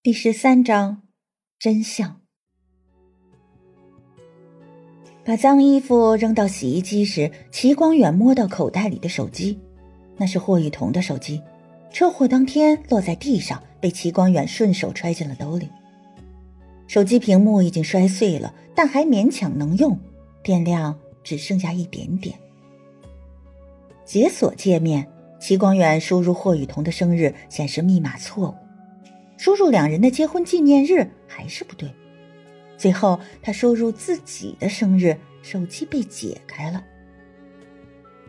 第十三章，真相。把脏衣服扔到洗衣机时，齐光远摸到口袋里的手机，那是霍雨桐的手机。车祸当天落在地上，被齐光远顺手揣进了兜里。手机屏幕已经摔碎了，但还勉强能用，电量只剩下一点点。解锁界面，齐光远输入霍雨桐的生日，显示密码错误。输入两人的结婚纪念日还是不对，最后他输入自己的生日，手机被解开了。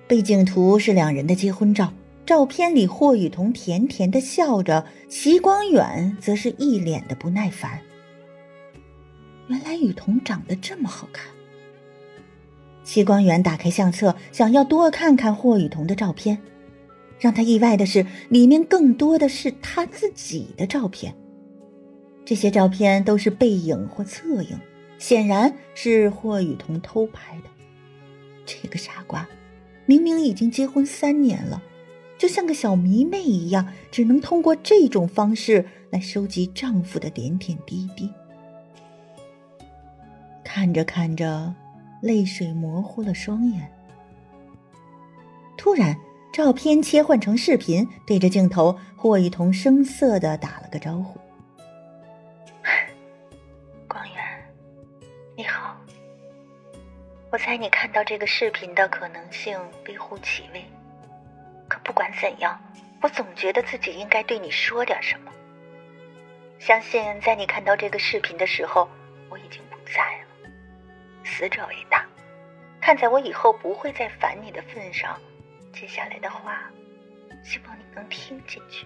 背景图是两人的结婚照，照片里霍雨桐甜甜的笑着，齐光远则是一脸的不耐烦。原来雨桐长得这么好看。齐光远打开相册，想要多看看霍雨桐的照片。让他意外的是，里面更多的是他自己的照片。这些照片都是背影或侧影，显然是霍雨桐偷拍的。这个傻瓜，明明已经结婚三年了，就像个小迷妹一样，只能通过这种方式来收集丈夫的点点滴滴。看着看着，泪水模糊了双眼。突然。照片切换成视频，对着镜头，霍雨桐生涩的打了个招呼：“ 光源，你好。我猜你看到这个视频的可能性微乎其微，可不管怎样，我总觉得自己应该对你说点什么。相信在你看到这个视频的时候，我已经不在了。死者为大，看在我以后不会再烦你的份上。”接下来的话，希望你能听进去。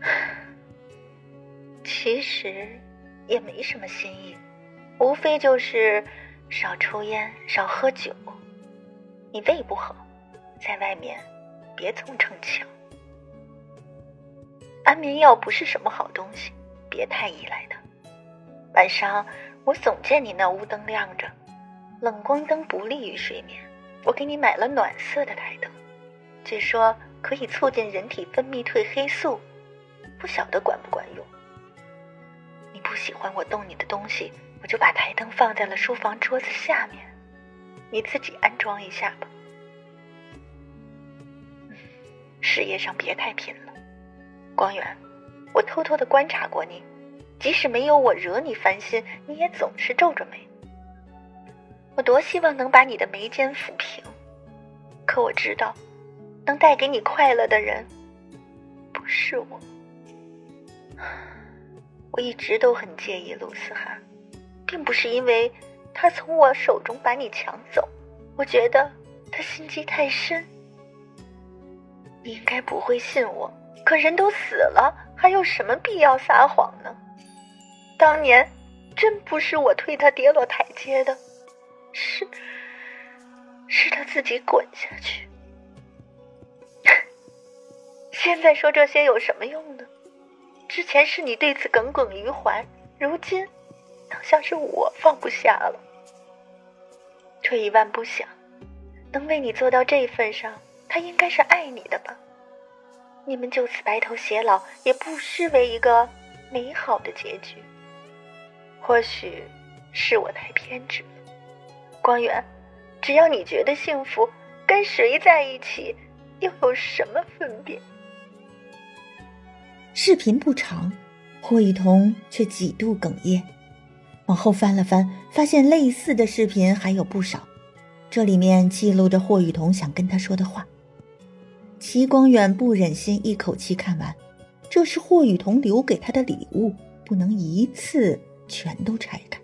其实也没什么新意，无非就是少抽烟、少喝酒。你胃不好，在外面别总逞强。安眠药不是什么好东西，别太依赖它。晚上我总见你那屋灯亮着，冷光灯不利于睡眠。我给你买了暖色的台灯，据说可以促进人体分泌褪黑素，不晓得管不管用。你不喜欢我动你的东西，我就把台灯放在了书房桌子下面，你自己安装一下吧。事业上别太拼了，光远，我偷偷的观察过你，即使没有我惹你烦心，你也总是皱着眉。我多希望能把你的眉间抚平，可我知道，能带给你快乐的人不是我。我一直都很介意陆思涵，并不是因为他从我手中把你抢走，我觉得他心机太深。你应该不会信我，可人都死了，还有什么必要撒谎呢？当年真不是我推他跌落台阶的。是，是他自己滚下去。现在说这些有什么用呢？之前是你对此耿耿于怀，如今倒像是我放不下了。退一万步想，能为你做到这份上，他应该是爱你的吧？你们就此白头偕老，也不失为一个美好的结局。或许是我太偏执。光源，只要你觉得幸福，跟谁在一起又有什么分别？视频不长，霍雨桐却几度哽咽。往后翻了翻，发现类似的视频还有不少，这里面记录着霍雨桐想跟他说的话。齐光远不忍心一口气看完，这是霍雨桐留给他的礼物，不能一次全都拆开。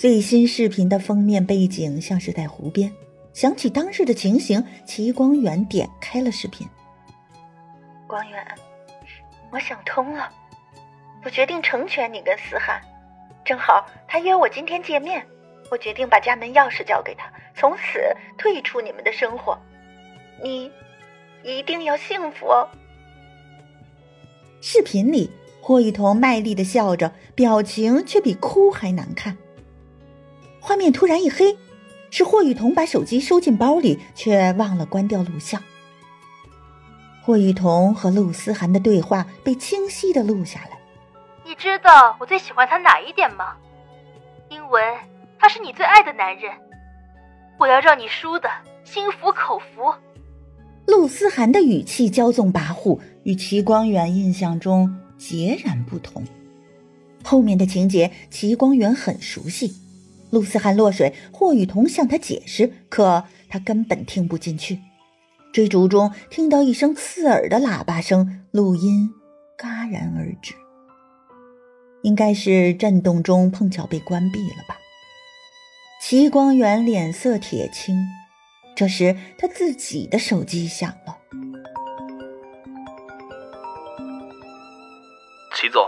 最新视频的封面背景像是在湖边，想起当日的情形，齐光远点开了视频。光远，我想通了，我决定成全你跟思涵。正好他约我今天见面，我决定把家门钥匙交给他，从此退出你们的生活。你一定要幸福哦。视频里，霍雨桐卖力的笑着，表情却比哭还难看。画面突然一黑，是霍雨桐把手机收进包里，却忘了关掉录像。霍雨桐和陆思涵的对话被清晰的录下来。你知道我最喜欢他哪一点吗？因为他是你最爱的男人。我要让你输的心服口服。陆思涵的语气骄纵跋扈，与齐光远印象中截然不同。后面的情节，齐光远很熟悉。陆思涵落水，霍雨桐向他解释，可他根本听不进去。追逐中，听到一声刺耳的喇叭声，录音戛然而止。应该是震动中碰巧被关闭了吧。齐光远脸色铁青，这时他自己的手机响了。齐总，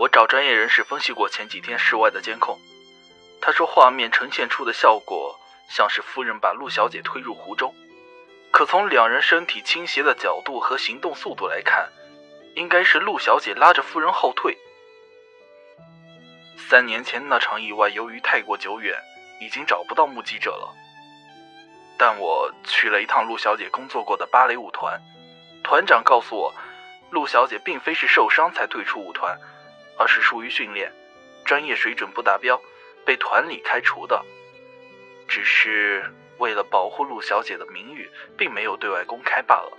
我找专业人士分析过前几天室外的监控，他说画面呈现出的效果像是夫人把陆小姐推入湖中。可从两人身体倾斜的角度和行动速度来看，应该是陆小姐拉着夫人后退。三年前那场意外由于太过久远，已经找不到目击者了。但我去了一趟陆小姐工作过的芭蕾舞团，团长告诉我，陆小姐并非是受伤才退出舞团，而是疏于训练，专业水准不达标，被团里开除的。只是。为了保护陆小姐的名誉，并没有对外公开罢了。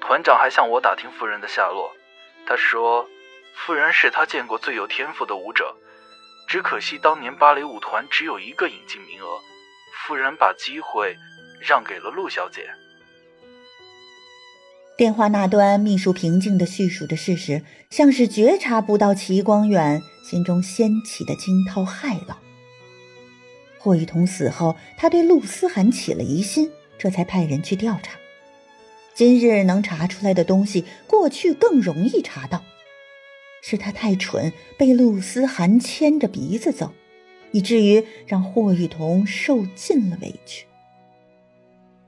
团长还向我打听夫人的下落，他说，夫人是他见过最有天赋的舞者，只可惜当年芭蕾舞团只有一个引进名额，夫人把机会让给了陆小姐。电话那端，秘书平静地叙述着事实，像是觉察不到齐光远心中掀起的惊涛骇浪。霍雨桐死后，他对陆思涵起了疑心，这才派人去调查。今日能查出来的东西，过去更容易查到。是他太蠢，被陆思涵牵着鼻子走，以至于让霍雨桐受尽了委屈。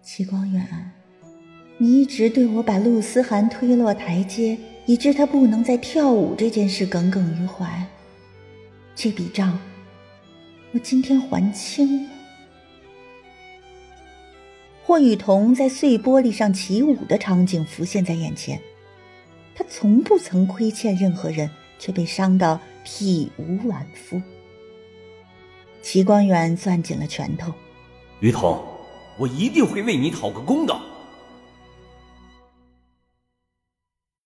齐光远，你一直对我把陆思涵推落台阶，以致他不能再跳舞这件事耿耿于怀。这笔账。我今天还清了。霍雨桐在碎玻璃上起舞的场景浮现在眼前，他从不曾亏欠任何人，却被伤到体无完肤。齐光远攥紧了拳头，雨桐，我一定会为你讨个公道。